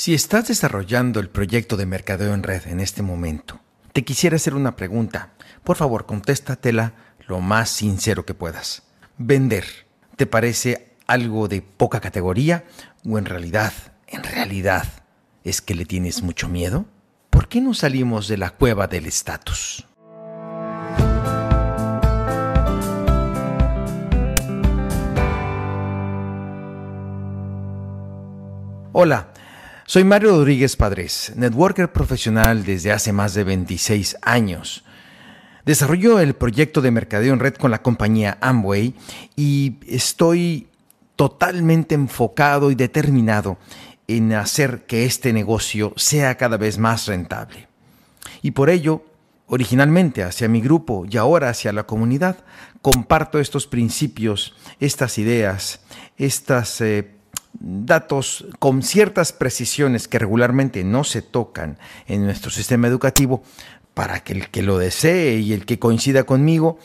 Si estás desarrollando el proyecto de mercadeo en red en este momento, te quisiera hacer una pregunta. Por favor, contéstatela lo más sincero que puedas. ¿Vender te parece algo de poca categoría o en realidad, en realidad, es que le tienes mucho miedo? ¿Por qué no salimos de la cueva del estatus? Hola, soy Mario Rodríguez Padres, networker profesional desde hace más de 26 años. Desarrollo el proyecto de mercadeo en red con la compañía Amway y estoy totalmente enfocado y determinado en hacer que este negocio sea cada vez más rentable. Y por ello, originalmente hacia mi grupo y ahora hacia la comunidad, comparto estos principios, estas ideas, estas eh, datos con ciertas precisiones que regularmente no se tocan en nuestro sistema educativo para que el que lo desee y el que coincida conmigo,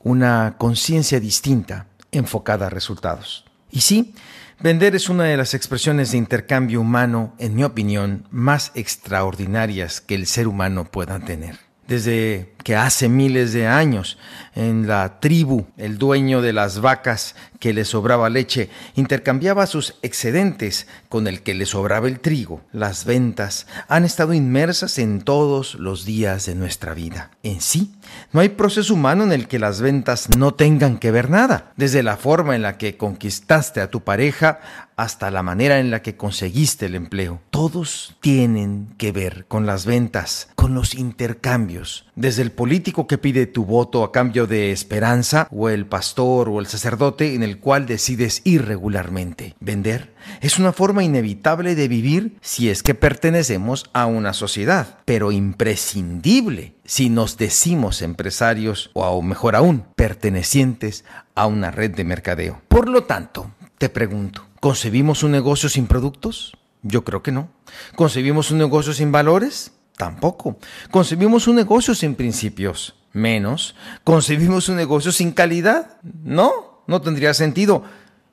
una conciencia distinta enfocada a resultados. Y sí, vender es una de las expresiones de intercambio humano, en mi opinión, más extraordinarias que el ser humano pueda tener desde que hace miles de años en la tribu el dueño de las vacas que le sobraba leche intercambiaba sus excedentes con el que le sobraba el trigo. Las ventas han estado inmersas en todos los días de nuestra vida. En sí, no hay proceso humano en el que las ventas no tengan que ver nada, desde la forma en la que conquistaste a tu pareja hasta la manera en la que conseguiste el empleo. Todos tienen que ver con las ventas, con los intercambios, desde el político que pide tu voto a cambio de esperanza, o el pastor o el sacerdote en el cual decides ir regularmente. Vender es una forma inevitable de vivir si es que pertenecemos a una sociedad, pero imprescindible si nos decimos empresarios o mejor aún, pertenecientes a una red de mercadeo. Por lo tanto, te pregunto, ¿concebimos un negocio sin productos? Yo creo que no. ¿Concebimos un negocio sin valores? Tampoco. ¿Concebimos un negocio sin principios? Menos. ¿Concebimos un negocio sin calidad? No, no tendría sentido.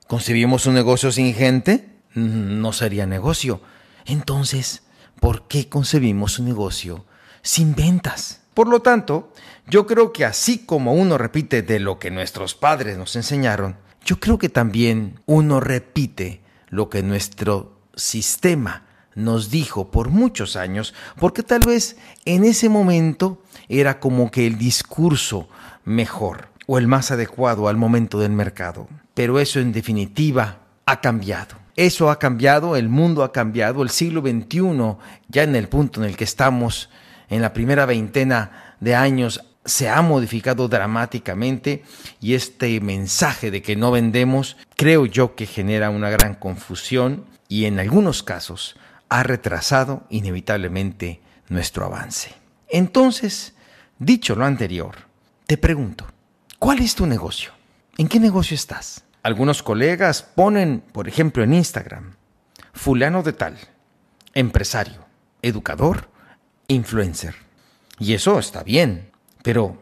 ¿Concebimos un negocio sin gente? No sería negocio. Entonces, ¿por qué concebimos un negocio sin ventas? Por lo tanto, yo creo que así como uno repite de lo que nuestros padres nos enseñaron, yo creo que también uno repite lo que nuestro sistema nos dijo por muchos años, porque tal vez en ese momento era como que el discurso mejor o el más adecuado al momento del mercado. Pero eso en definitiva ha cambiado. Eso ha cambiado, el mundo ha cambiado, el siglo XXI, ya en el punto en el que estamos, en la primera veintena de años, se ha modificado dramáticamente y este mensaje de que no vendemos creo yo que genera una gran confusión y en algunos casos ha retrasado inevitablemente nuestro avance. Entonces, dicho lo anterior, te pregunto, ¿cuál es tu negocio? ¿En qué negocio estás? Algunos colegas ponen, por ejemplo, en Instagram, fulano de tal, empresario, educador, influencer. Y eso está bien, pero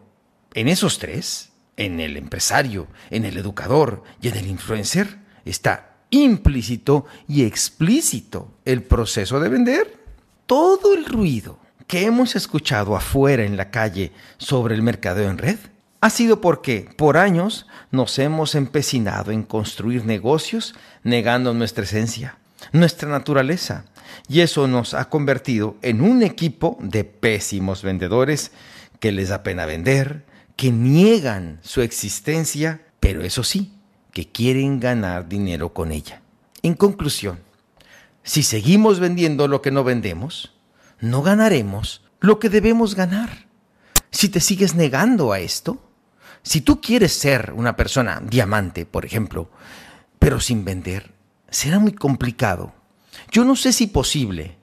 en esos tres, en el empresario, en el educador y en el influencer, está implícito y explícito el proceso de vender. Todo el ruido que hemos escuchado afuera en la calle sobre el mercadeo en red ha sido porque por años nos hemos empecinado en construir negocios negando nuestra esencia, nuestra naturaleza, y eso nos ha convertido en un equipo de pésimos vendedores que les da pena vender, que niegan su existencia, pero eso sí, que quieren ganar dinero con ella. En conclusión, si seguimos vendiendo lo que no vendemos, no ganaremos lo que debemos ganar. Si te sigues negando a esto, si tú quieres ser una persona diamante, por ejemplo, pero sin vender, será muy complicado. Yo no sé si posible,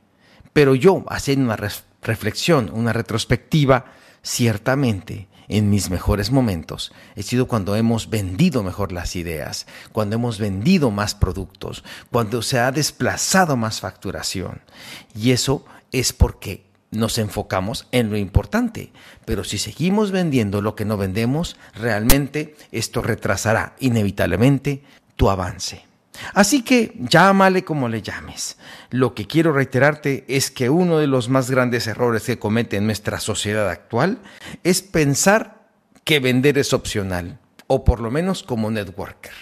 pero yo, haciendo una reflexión, una retrospectiva, ciertamente en mis mejores momentos he sido cuando hemos vendido mejor las ideas, cuando hemos vendido más productos, cuando se ha desplazado más facturación. Y eso es porque nos enfocamos en lo importante. Pero si seguimos vendiendo lo que no vendemos, realmente esto retrasará inevitablemente tu avance. Así que llámale como le llames. Lo que quiero reiterarte es que uno de los más grandes errores que comete nuestra sociedad actual es pensar que vender es opcional, o por lo menos como networker.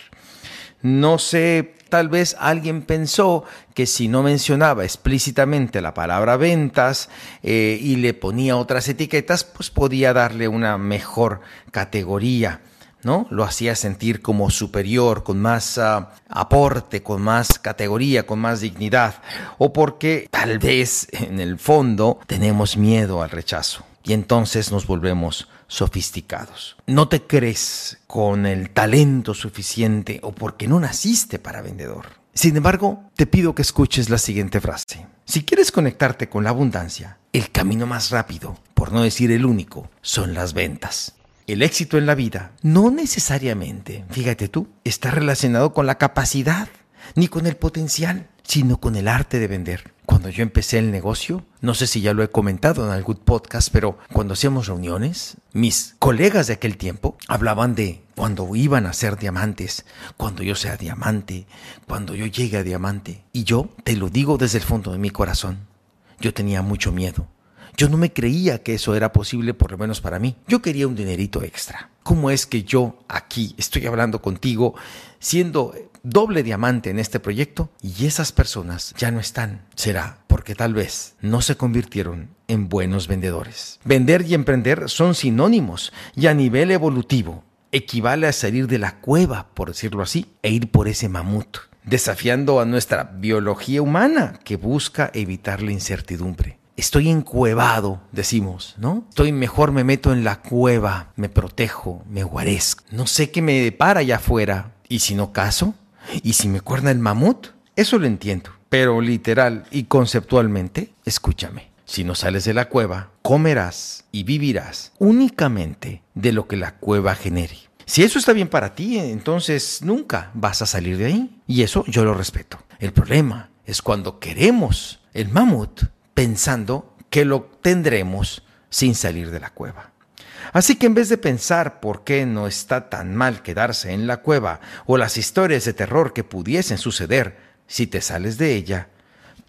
No sé, tal vez alguien pensó que si no mencionaba explícitamente la palabra ventas eh, y le ponía otras etiquetas, pues podía darle una mejor categoría. ¿No? Lo hacía sentir como superior, con más ah, aporte, con más categoría, con más dignidad, o porque tal vez en el fondo tenemos miedo al rechazo y entonces nos volvemos sofisticados. No te crees con el talento suficiente o porque no naciste para vendedor. Sin embargo, te pido que escuches la siguiente frase. Si quieres conectarte con la abundancia, el camino más rápido, por no decir el único, son las ventas. El éxito en la vida no necesariamente, fíjate tú, está relacionado con la capacidad ni con el potencial, sino con el arte de vender. Cuando yo empecé el negocio, no sé si ya lo he comentado en algún podcast, pero cuando hacíamos reuniones, mis colegas de aquel tiempo hablaban de cuando iban a ser diamantes, cuando yo sea diamante, cuando yo llegue a diamante. Y yo te lo digo desde el fondo de mi corazón, yo tenía mucho miedo. Yo no me creía que eso era posible, por lo menos para mí. Yo quería un dinerito extra. ¿Cómo es que yo aquí estoy hablando contigo siendo doble diamante en este proyecto y esas personas ya no están? Será porque tal vez no se convirtieron en buenos vendedores. Vender y emprender son sinónimos y a nivel evolutivo equivale a salir de la cueva, por decirlo así, e ir por ese mamut, desafiando a nuestra biología humana que busca evitar la incertidumbre estoy encuevado, decimos, ¿no? Estoy mejor, me meto en la cueva, me protejo, me guarezco. No sé qué me depara allá afuera. ¿Y si no caso? ¿Y si me cuerna el mamut? Eso lo entiendo. Pero literal y conceptualmente, escúchame. Si no sales de la cueva, comerás y vivirás únicamente de lo que la cueva genere. Si eso está bien para ti, entonces nunca vas a salir de ahí. Y eso yo lo respeto. El problema es cuando queremos el mamut pensando que lo tendremos sin salir de la cueva. Así que en vez de pensar por qué no está tan mal quedarse en la cueva o las historias de terror que pudiesen suceder si te sales de ella,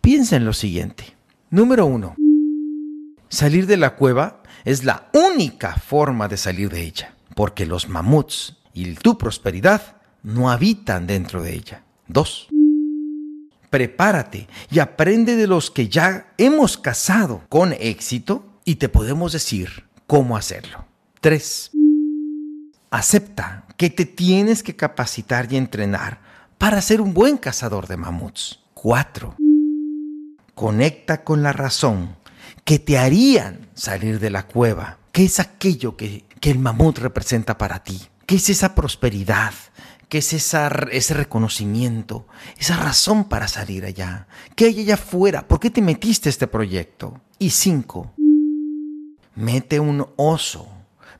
piensa en lo siguiente. Número uno, salir de la cueva es la única forma de salir de ella, porque los mamuts y tu prosperidad no habitan dentro de ella. Dos, prepárate y aprende de los que ya hemos casado con éxito y te podemos decir cómo hacerlo. 3. Acepta que te tienes que capacitar y entrenar para ser un buen cazador de mamuts. 4. Conecta con la razón que te harían salir de la cueva. ¿Qué es aquello que, que el mamut representa para ti? ¿Qué es esa prosperidad? ¿Qué es ese reconocimiento, esa razón para salir allá? ¿Qué hay allá afuera? ¿Por qué te metiste este proyecto? Y cinco, mete un oso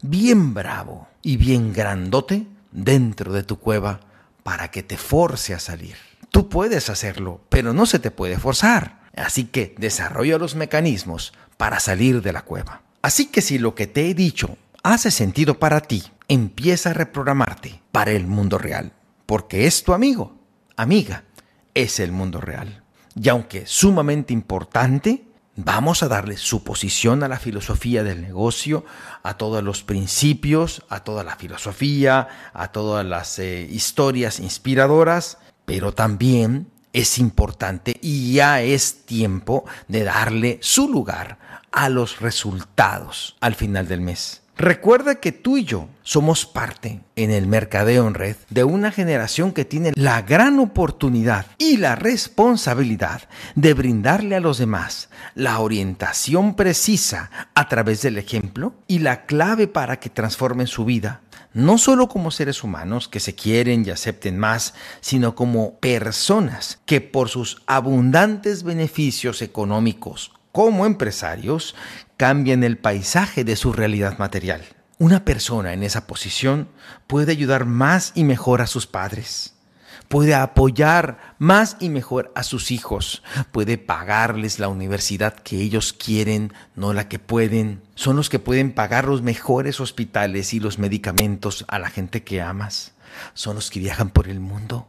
bien bravo y bien grandote dentro de tu cueva para que te force a salir. Tú puedes hacerlo, pero no se te puede forzar. Así que desarrolla los mecanismos para salir de la cueva. Así que si lo que te he dicho hace sentido para ti, empieza a reprogramarte para el mundo real, porque es tu amigo, amiga, es el mundo real. Y aunque sumamente importante, vamos a darle su posición a la filosofía del negocio, a todos los principios, a toda la filosofía, a todas las eh, historias inspiradoras, pero también es importante y ya es tiempo de darle su lugar a los resultados al final del mes. Recuerda que tú y yo somos parte en el mercadeo en red de una generación que tiene la gran oportunidad y la responsabilidad de brindarle a los demás la orientación precisa a través del ejemplo y la clave para que transformen su vida, no solo como seres humanos que se quieren y acepten más, sino como personas que por sus abundantes beneficios económicos como empresarios cambian el paisaje de su realidad material. Una persona en esa posición puede ayudar más y mejor a sus padres, puede apoyar más y mejor a sus hijos, puede pagarles la universidad que ellos quieren, no la que pueden. Son los que pueden pagar los mejores hospitales y los medicamentos a la gente que amas. Son los que viajan por el mundo.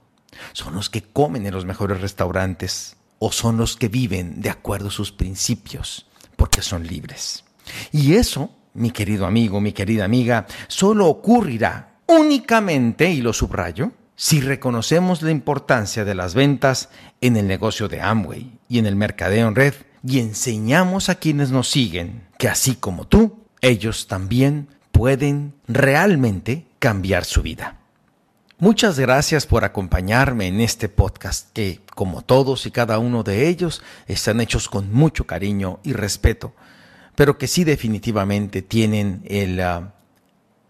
son los que comen en los mejores restaurantes o son los que viven de acuerdo a sus principios, porque son libres. Y eso, mi querido amigo, mi querida amiga, solo ocurrirá únicamente, y lo subrayo, si reconocemos la importancia de las ventas en el negocio de Amway y en el mercadeo en red y enseñamos a quienes nos siguen que así como tú, ellos también pueden realmente cambiar su vida. Muchas gracias por acompañarme en este podcast que, como todos y cada uno de ellos, están hechos con mucho cariño y respeto, pero que sí definitivamente tienen el, ah,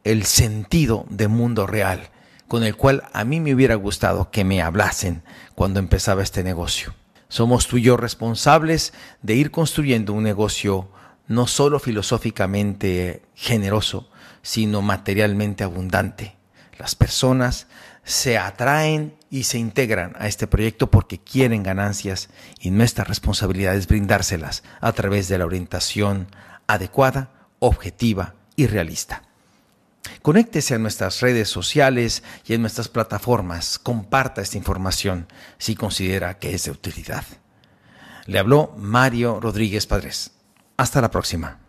el sentido de mundo real con el cual a mí me hubiera gustado que me hablasen cuando empezaba este negocio. Somos tú y yo responsables de ir construyendo un negocio no solo filosóficamente generoso, sino materialmente abundante. Las personas se atraen y se integran a este proyecto porque quieren ganancias y nuestra responsabilidad es brindárselas a través de la orientación adecuada, objetiva y realista. Conéctese a nuestras redes sociales y en nuestras plataformas. Comparta esta información si considera que es de utilidad. Le habló Mario Rodríguez Padres. Hasta la próxima.